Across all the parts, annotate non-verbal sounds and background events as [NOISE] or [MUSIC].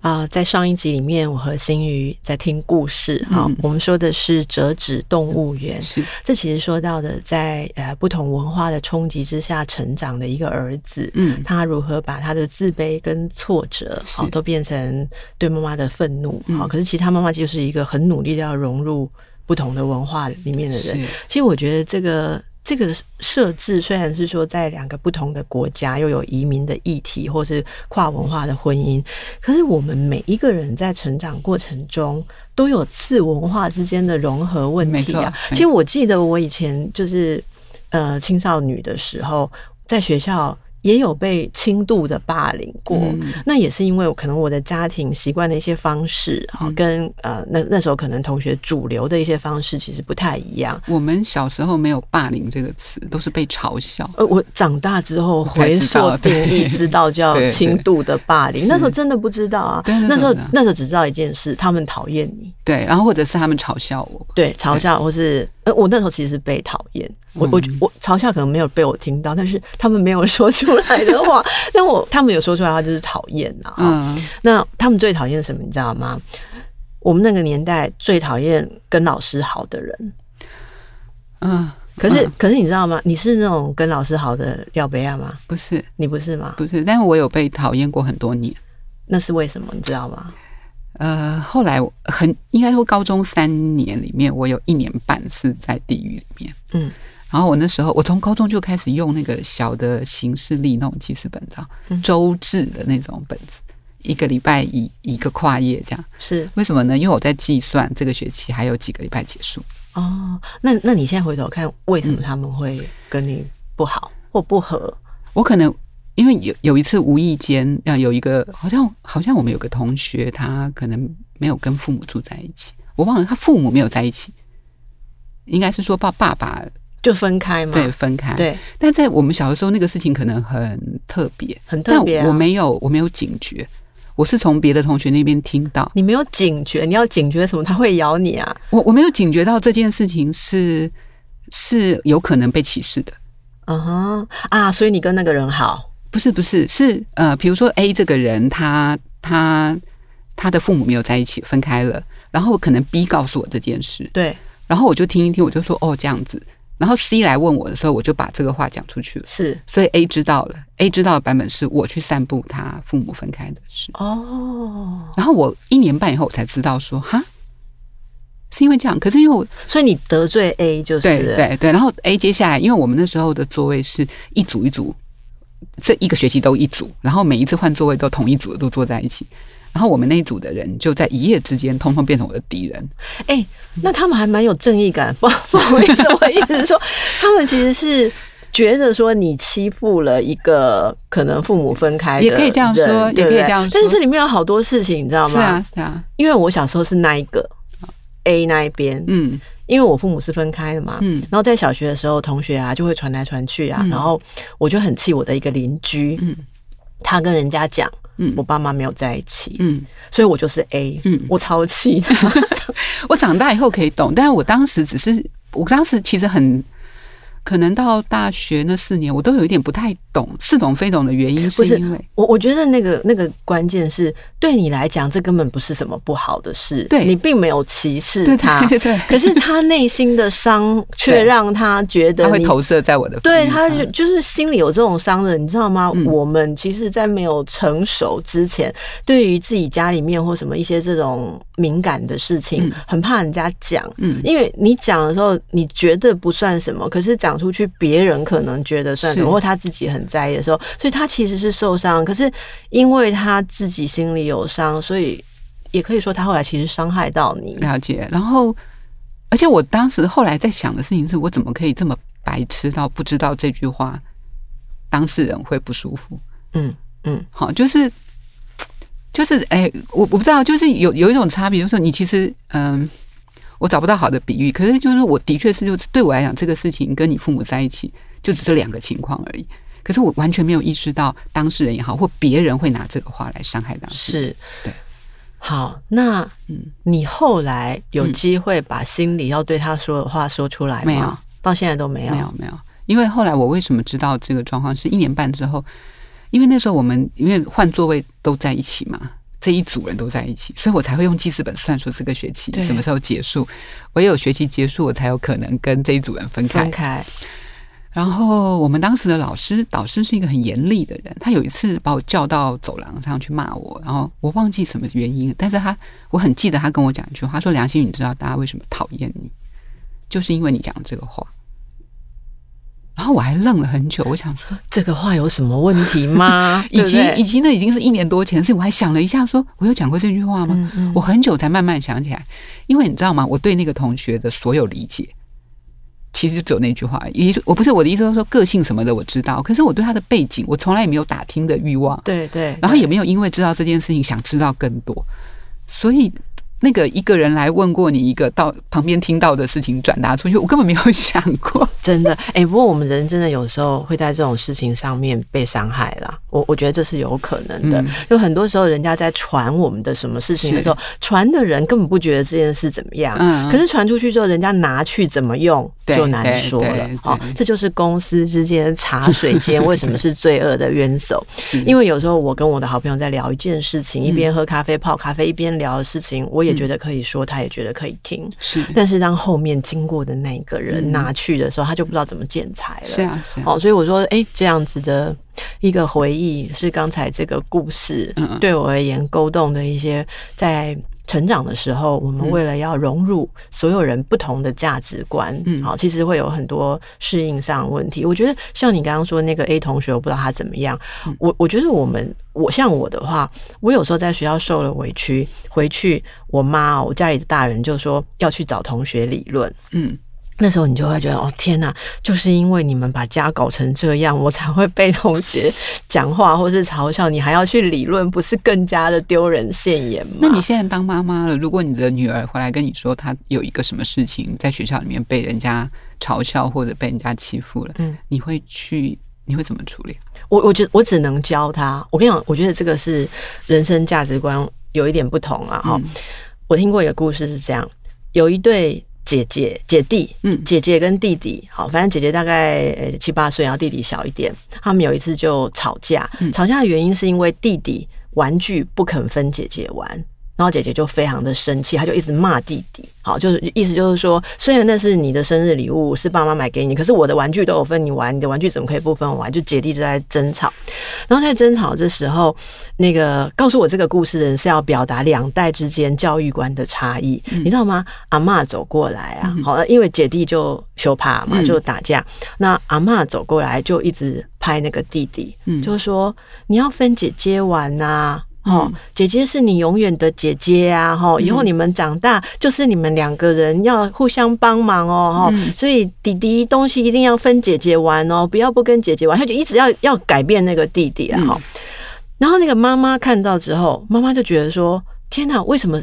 啊、呃，在上一集里面，我和心瑜在听故事。哈、嗯，我们说的是折纸动物园。是，这其实说到的在，呃不同文化的冲击之下成长的一个儿子，嗯，他如何把他的自卑跟挫折，好，都变成对妈妈的愤怒。好、嗯，可是其实他妈妈就是一个很努力的要融入不同的文化里面的人。其实我觉得这个。这个设置虽然是说在两个不同的国家又有移民的议题，或是跨文化的婚姻，可是我们每一个人在成长过程中都有次文化之间的融合问题啊。其实我记得我以前就是呃青少女的时候，在学校。也有被轻度的霸凌过，嗯、那也是因为可能我的家庭习惯的一些方式，哈、嗯，跟呃那那时候可能同学主流的一些方式其实不太一样。我们小时候没有“霸凌”这个词，都是被嘲笑。呃，我长大之后回溯定义，知道叫轻度的霸凌。那时候真的不知道啊，那时候那时候只知道一件事，他们讨厌你。对，然后或者是他们嘲笑我，对，嘲笑或是呃，我那时候其实被讨厌。我我我嘲笑可能没有被我听到，但是他们没有说出来的话，[LAUGHS] 那我他们有说出来的话就是讨厌啊。嗯，那他们最讨厌什么？你知道吗？我们那个年代最讨厌跟老师好的人。嗯，可是可是你知道吗？你是那种跟老师好的廖贝亚吗？不是，你不是吗？不是，但是我有被讨厌过很多年。那是为什么？你知道吗？呃，后来很应该说高中三年里面，我有一年半是在地狱里面。嗯。然后我那时候，我从高中就开始用那个小的行事历那种记事本子，周志的那种本子，一个礼拜一一个跨页这样。是为什么呢？因为我在计算这个学期还有几个礼拜结束。哦，那那你现在回头看，为什么他们会跟你不好或不合？我可能因为有有一次无意间，要有一个好像好像我们有个同学，他可能没有跟父母住在一起，我忘了他父母没有在一起，应该是说爸爸爸。就分开嘛，对，分开。对，但在我们小的时候，那个事情可能很特别，很特别、啊。我没有，我没有警觉，我是从别的同学那边听到。你没有警觉，你要警觉什么？他会咬你啊！我我没有警觉到这件事情是是有可能被歧视的。嗯哼啊，所以你跟那个人好？不是不是是呃，比如说 A 这个人，他他他的父母没有在一起，分开了，然后可能 B 告诉我这件事，对，然后我就听一听，我就说哦，这样子。然后 C 来问我的时候，我就把这个话讲出去了。是，所以 A 知道了，A 知道的版本是我去散布他父母分开的事。哦，然后我一年半以后我才知道说，哈，是因为这样。可是因为我，所以你得罪 A 就是对对对。然后 A 接下来，因为我们那时候的座位是一组一组，这一个学期都一组，然后每一次换座位都同一组的都坐在一起。然后我们那一组的人就在一夜之间，通通变成我的敌人。哎、欸，那他们还蛮有正义感，不 [LAUGHS] 不好意思，我意思是说，他们其实是觉得说你欺负了一个可能父母分开的，也可以这样说，也可以这样说。但是这里面有好多事情，你知道吗？是啊，是啊。因为我小时候是那一个 A 那一边，嗯，因为我父母是分开的嘛，嗯。然后在小学的时候，同学啊就会传来传去啊，然后我就很气我的一个邻居，嗯，他跟人家讲。嗯，我爸妈没有在一起，嗯，所以我就是 A，嗯，我超气。[LAUGHS] 我长大以后可以懂，但是我当时只是，我当时其实很。可能到大学那四年，我都有一点不太懂，似懂非懂的原因，是因为我我觉得那个那个关键是对你来讲，这根本不是什么不好的事，对。你并没有歧视他，对，对，对，可是他内心的伤却 [LAUGHS] 让他觉得他会投射在我的，对，他就就是心里有这种伤的，你知道吗？嗯、我们其实，在没有成熟之前，对于自己家里面或什么一些这种敏感的事情，嗯、很怕人家讲，嗯，因为你讲的时候，你觉得不算什么，可是讲。出去，别人可能觉得算什么，或他自己很在意的时候，所以他其实是受伤。可是因为他自己心里有伤，所以也可以说他后来其实伤害到你。了解。然后，而且我当时后来在想的事情是，我怎么可以这么白痴到不知道这句话当事人会不舒服？嗯嗯，好，就是。就是哎、欸，我我不知道，就是有有一种差别，就是说你其实嗯，我找不到好的比喻，可是就是我的确是，就对我来讲，这个事情跟你父母在一起，就只是两个情况而已。可是我完全没有意识到当事人也好，或别人会拿这个话来伤害当事人。是，对。好，那嗯，你后来有机会把心里要对他说的话说出来吗？没有，到现在都没有，没有，没有。因为后来我为什么知道这个状况，是一年半之后，因为那时候我们因为换座位都在一起嘛，这一组人都在一起，所以我才会用记事本算出这个学期什么时候结束。唯有学期结束，我才有可能跟这一组人分开。分开。然后我们当时的老师，导师是一个很严厉的人。他有一次把我叫到走廊上去骂我，然后我忘记什么原因，但是他我很记得他跟我讲一句话，他说：“梁心，你知道大家为什么讨厌你，就是因为你讲这个话。”然后我还愣了很久，我想说这个话有什么问题吗？以及以及那已经是一年多前的事，我还想了一下说，说我有讲过这句话吗？嗯嗯，我很久才慢慢想起来，因为你知道吗？我对那个同学的所有理解。其实就只有那句话，意思我不是我的意思，说个性什么的我知道，可是我对他的背景，我从来也没有打听的欲望，对对，然后也没有因为知道这件事情想知道更多，所以。那个一个人来问过你一个到旁边听到的事情转达出去，我根本没有想过，真的。哎、欸，不过我们人真的有时候会在这种事情上面被伤害啦。我我觉得这是有可能的。就、嗯、很多时候，人家在传我们的什么事情的时候，传的人根本不觉得这件事怎么样，嗯、可是传出去之后，人家拿去怎么用就难说了。哦，这就是公司之间茶水间为什么是罪恶的渊藪。[LAUGHS] 因为有时候我跟我的好朋友在聊一件事情，一边喝咖啡泡咖啡，一边聊的事情，我也觉得可以说，他也觉得可以听。是，但是当后面经过的那个人拿去的时候，他就不知道怎么剪裁了。是啊，是啊。哦，所以我说，哎，这样子的一个回忆，是刚才这个故事对我而言勾动的一些在。成长的时候，我们为了要融入所有人不同的价值观，嗯，好，其实会有很多适应上的问题。我觉得像你刚刚说那个 A 同学，我不知道他怎么样。我我觉得我们，我像我的话，我有时候在学校受了委屈，回去我妈，我家里的大人就说要去找同学理论，嗯。那时候你就会觉得哦天哪，就是因为你们把家搞成这样，我才会被同学讲话或是嘲笑，你还要去理论，不是更加的丢人现眼吗？那你现在当妈妈了，如果你的女儿回来跟你说她有一个什么事情在学校里面被人家嘲笑或者被人家欺负了，嗯，你会去，你会怎么处理？我我觉得我只能教她。我跟你讲，我觉得这个是人生价值观有一点不同啊。哈、嗯，我听过一个故事是这样，有一对。姐姐、姐弟，嗯，姐姐跟弟弟，好，反正姐姐大概七八岁，然后弟弟小一点。他们有一次就吵架，吵架的原因是因为弟弟玩具不肯分姐姐玩。然后姐姐就非常的生气，她就一直骂弟弟。好，就是意思就是说，虽然那是你的生日礼物，是爸妈买给你，可是我的玩具都有分你玩，你的玩具怎么可以不分我玩？就姐弟就在争吵。然后在争吵的时候，那个告诉我这个故事的人是要表达两代之间教育观的差异，嗯、你知道吗？阿嬷走过来啊，好，因为姐弟就羞怕嘛，就打架。嗯、那阿嬷走过来就一直拍那个弟弟，嗯、就是说你要分姐姐玩呐、啊。哦，姐姐是你永远的姐姐啊！哈，以后你们长大就是你们两个人要互相帮忙哦！哈，所以弟弟东西一定要分姐姐玩哦，不要不跟姐姐玩。他就一直要要改变那个弟弟啊！哈，然后那个妈妈看到之后，妈妈就觉得说：天哪，为什么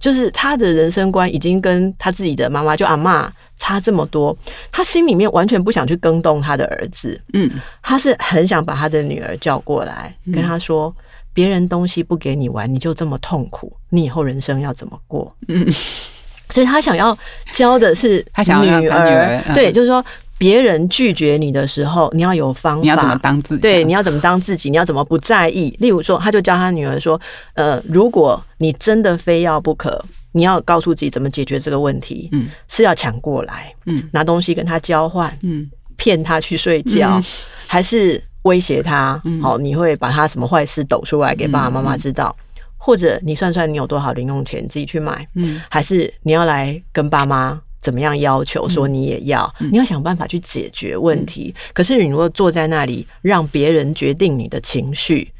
就是他的人生观已经跟他自己的妈妈就阿嬷差这么多？他心里面完全不想去更动他的儿子，嗯，他是很想把他的女儿叫过来，跟他说。别人东西不给你玩，你就这么痛苦，你以后人生要怎么过？嗯，所以他想要教的是 [LAUGHS] 他想要女儿，对，就是说别人拒绝你的时候，你要有方法，你要怎么当自己？对，你要怎么当自己？你要怎么不在意？例如说，他就教他女儿说：“呃，如果你真的非要不可，你要告诉自己怎么解决这个问题。嗯，是要抢过来，嗯，拿东西跟他交换，嗯，骗他去睡觉，还是？”威胁他，好，你会把他什么坏事抖出来给爸爸妈妈知道，或者你算算你有多少零用钱，自己去买，嗯，还是你要来跟爸妈怎么样要求，说你也要，你要想办法去解决问题。可是你如果坐在那里让别人决定你的情绪，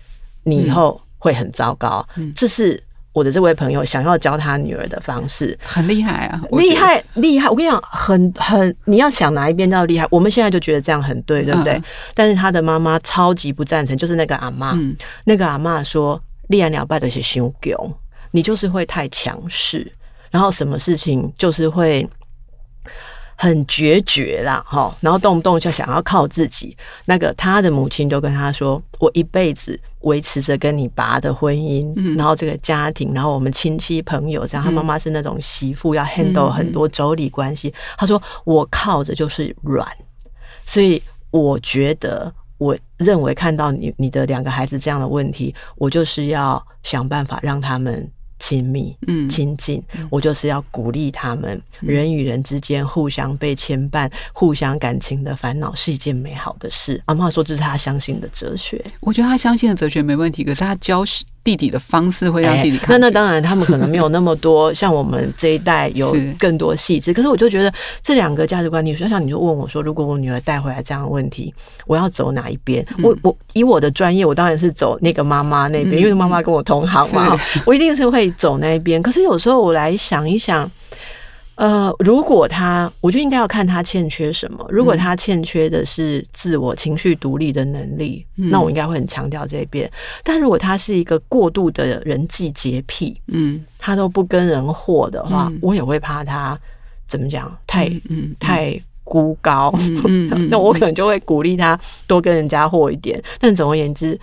你以后会很糟糕。这是。我的这位朋友想要教他女儿的方式很厉害啊，厉害厉害！我跟你讲，很很，你要想哪一边叫厉害？我们现在就觉得这样很对，对不对？嗯、但是他的妈妈超级不赞成，就是那个阿嬷，嗯、那个阿嬷说，立了败的是凶狗，你就是会太强势，然后什么事情就是会。很决绝啦，哈，然后动不动就想要靠自己。那个他的母亲就跟他说：“我一辈子维持着跟你爸的婚姻，嗯、然后这个家庭，然后我们亲戚朋友这样。他妈妈是那种媳妇，要 handle 很多妯娌关系。嗯”他说：“我靠着就是软，所以我觉得，我认为看到你你的两个孩子这样的问题，我就是要想办法让他们。”亲密，嗯，亲近，我就是要鼓励他们，嗯、人与人之间互相被牵绊、互相感情的烦恼是一件美好的事。阿妈说这是他相信的哲学，我觉得他相信的哲学没问题，可是他教弟弟的方式会让弟弟看、欸。那那当然，他们可能没有那么多 [LAUGHS] 像我们这一代有更多细致。可是我就觉得这两个价值观，你说像你就问我说，如果我女儿带回来这样的问题，我要走哪一边？嗯、我我以我的专业，我当然是走那个妈妈那边，嗯、因为妈妈跟我同行嘛，我一定是会走那边。可是有时候我来想一想。呃，如果他，我就应该要看他欠缺什么。如果他欠缺的是自我情绪独立的能力，嗯、那我应该会很强调这边。但如果他是一个过度的人际洁癖，嗯，他都不跟人和的话，嗯、我也会怕他怎么讲，太太孤高。[LAUGHS] 那我可能就会鼓励他多跟人家和一点。但总而言之，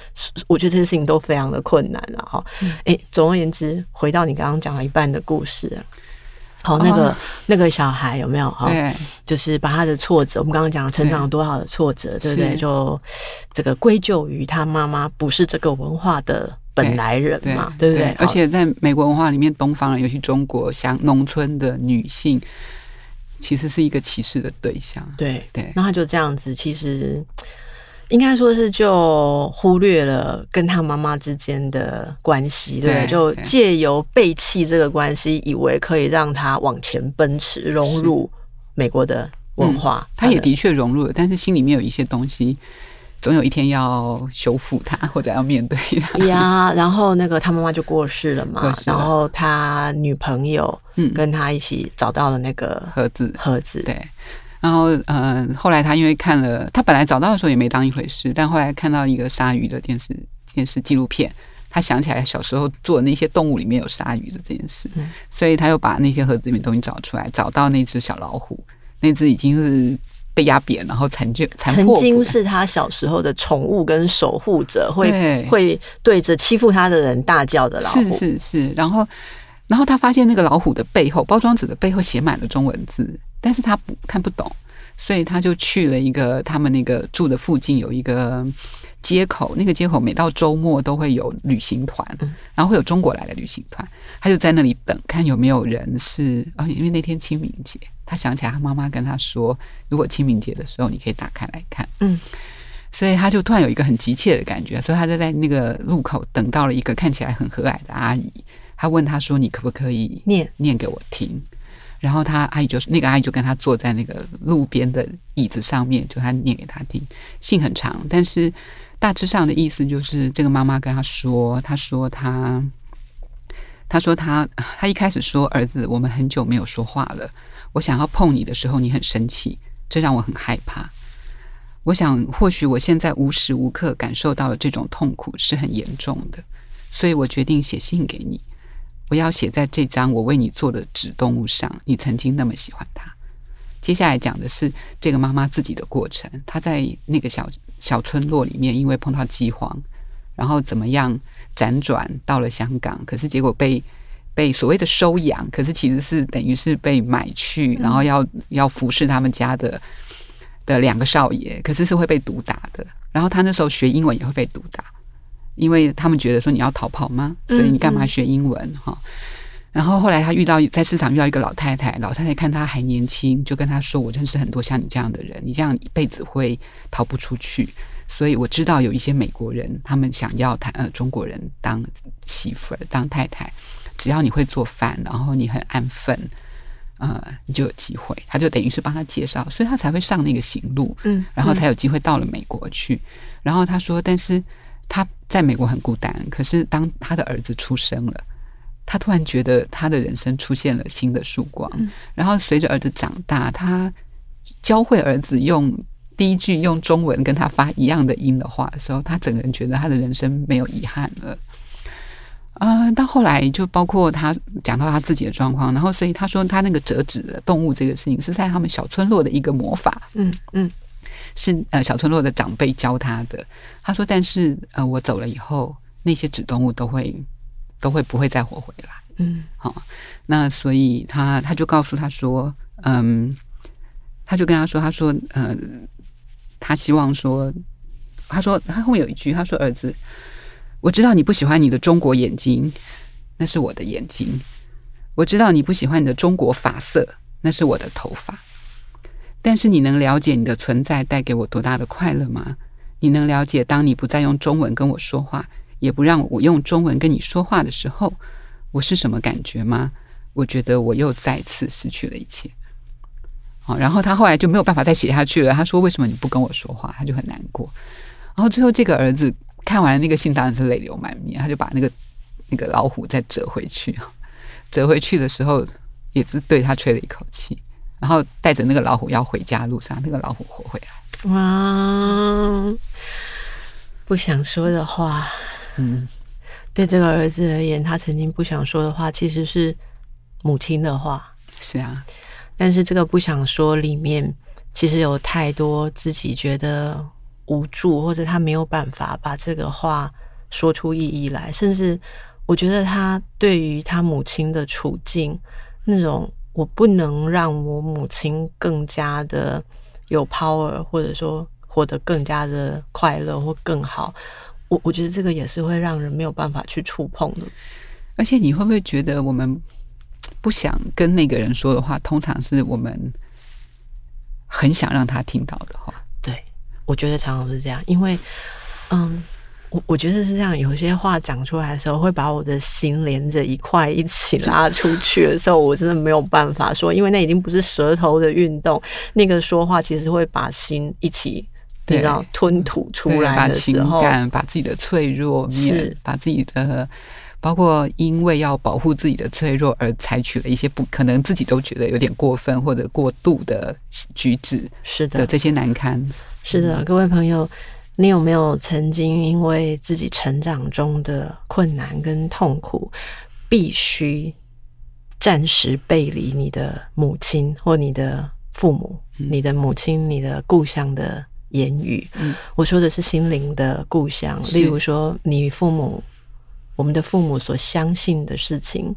我觉得这些事情都非常的困难了哈。哎、欸，总而言之，回到你刚刚讲了一半的故事。好，那个、哦、那个小孩有没有？哈对，就是把他的挫折，我们刚刚讲成长了多少的挫折，对，对不对？就这个归咎于他妈妈不是这个文化的本来人嘛，对不对？而且在美国文化里面，东方人，尤其中国，像农村的女性，其实是一个歧视的对象。对对，那他就这样子，其实。应该说是就忽略了跟他妈妈之间的关系，对，对，就借由背弃这个关系，以为可以让他往前奔驰，融入美国的文化。他也的确融入了，但是心里面有一些东西，总有一天要修复他，或者要面对它。呀，[LAUGHS] 然后那个他妈妈就过世了嘛，了然后他女朋友嗯跟他一起找到了那个盒子，盒子对。然后，嗯、呃，后来他因为看了，他本来找到的时候也没当一回事，但后来看到一个鲨鱼的电视电视纪录片，他想起来小时候做的那些动物里面有鲨鱼的这件事，嗯、所以他又把那些盒子里面东西找出来，找到那只小老虎，那只已经是被压扁，然后残缺、残破，曾经是他小时候的宠物跟守护者，会对会对着欺负他的人大叫的老虎，是是是，然后。然后他发现那个老虎的背后，包装纸的背后写满了中文字，但是他不看不懂，所以他就去了一个他们那个住的附近有一个街口，那个街口每到周末都会有旅行团，然后会有中国来的旅行团，他就在那里等，看有没有人是啊，因为那天清明节，他想起来他妈妈跟他说，如果清明节的时候你可以打开来看，嗯，所以他就突然有一个很急切的感觉，所以他就在那个路口等到了一个看起来很和蔼的阿姨。他问他说：“你可不可以念。念给我听？”然后他阿姨就是那个阿姨就跟他坐在那个路边的椅子上面，就他念给他听。信很长，但是大致上的意思就是，这个妈妈跟他说：“他说他，他说他，他一开始说儿子，我们很久没有说话了。我想要碰你的时候，你很生气，这让我很害怕。我想，或许我现在无时无刻感受到了这种痛苦是很严重的，所以我决定写信给你。”我要写在这张我为你做的纸动物上。你曾经那么喜欢它。接下来讲的是这个妈妈自己的过程。她在那个小小村落里面，因为碰到饥荒，然后怎么样辗转到了香港，可是结果被被所谓的收养，可是其实是等于是被买去，然后要要服侍他们家的的两个少爷，可是是会被毒打的。然后他那时候学英文也会被毒打。因为他们觉得说，你要逃跑吗？所以你干嘛学英文哈？嗯嗯。然后后来他遇到在市场遇到一个老太太，老太太看他还年轻，就跟他说：“我认识很多像你这样的人，你这样一辈子会逃不出去。所以我知道有一些美国人，他们想要谈呃中国人当媳妇儿当太太，只要你会做饭，然后你很安分，呃，你就有机会。他就等于是帮他介绍，所以他才会上那个行路，嗯，然后才有机会到了美国去。然后他说，但是。他在美国很孤单，可是当他的儿子出生了，他突然觉得他的人生出现了新的曙光。嗯、然后随着儿子长大，他教会儿子用第一句用中文跟他发一样的音的话的时候，他整个人觉得他的人生没有遗憾了。啊、呃，到后来就包括他讲到他自己的状况，然后所以他说他那个折纸的动物这个事情是在他们小村落的一个魔法，嗯嗯，是呃小村落的长辈教他的。他说，但是呃我走了以后，那些纸动物都会都会不会再活回来，嗯，好，那所以他他就告诉他说，嗯，他就跟他说，他说，呃，他希望说，他说他后面有一句，他说儿子。我知道你不喜欢你的中国眼睛，那是我的眼睛。我知道你不喜欢你的中国发色，那是我的头发。但是你能了解你的存在带给我多大的快乐吗？你能了解当你不再用中文跟我说话，也不让我用中文跟你说话的时候，我是什么感觉吗？我觉得我又再次失去了一切。好，然后他后来就没有办法再写下去了。他说：“为什么你不跟我说话？”他就很难过。然后最后这个儿子。看完了那个信，当然是泪流满面。他就把那个那个老虎再折回去，折回去的时候也是对他吹了一口气，然后带着那个老虎要回家路上，那个老虎活回来。哇，不想说的话，嗯，对这个儿子而言，他曾经不想说的话，其实是母亲的话。是啊，但是这个不想说里面，其实有太多自己觉得。无助，或者他没有办法把这个话说出意义来，甚至我觉得他对于他母亲的处境，那种我不能让我母亲更加的有 power，或者说活得更加的快乐或更好，我我觉得这个也是会让人没有办法去触碰的。而且你会不会觉得，我们不想跟那个人说的话，通常是我们很想让他听到的话？对我觉得常常是这样，因为，嗯，我我觉得是这样，有些话讲出来的时候，会把我的心连着一块一起拉出去的时候，我真的没有办法说，因为那已经不是舌头的运动，那个说话其实会把心一起，你知道，吞吐出来的时候，把情感，把自己的脆弱面，是把自己的。包括因为要保护自己的脆弱而采取了一些不可能自己都觉得有点过分或者过度的举止，是的，这些难堪。是的，各位朋友，你有没有曾经因为自己成长中的困难跟痛苦，必须暂时背离你的母亲或你的父母，嗯、你的母亲、你的故乡的言语？嗯，我说的是心灵的故乡，例如说你父母。我们的父母所相信的事情，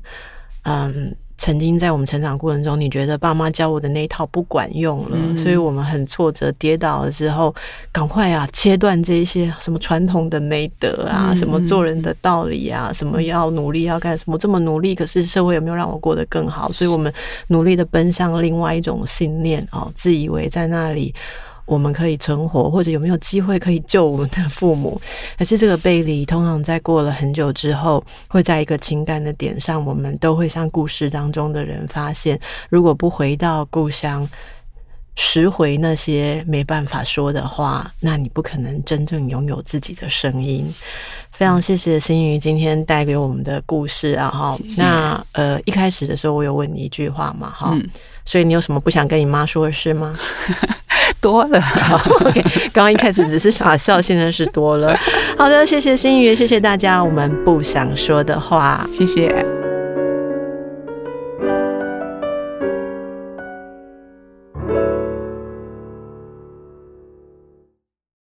嗯，曾经在我们成长过程中，你觉得爸妈教我的那一套不管用了，嗯、所以我们很挫折、跌倒了之后，赶快啊，切断这些什么传统的美德啊，嗯、什么做人的道理啊，什么要努力要干什么，这么努力，可是社会有没有让我过得更好？所以我们努力的奔向另外一种信念哦，自以为在那里。我们可以存活，或者有没有机会可以救我们的父母？[LAUGHS] 可是这个背离，通常在过了很久之后，会在一个情感的点上，我们都会像故事当中的人发现，如果不回到故乡，拾回那些没办法说的话，那你不可能真正拥有自己的声音。非常谢谢心瑜今天带给我们的故事啊！哈，那呃，一开始的时候我有问你一句话嘛？哈，嗯、所以你有什么不想跟你妈说的事吗？[LAUGHS] 多了，OK。[LAUGHS] 刚刚一开始只是傻笑，现在是多了。好的，谢谢心雨，谢谢大家。我们不想说的话，谢谢。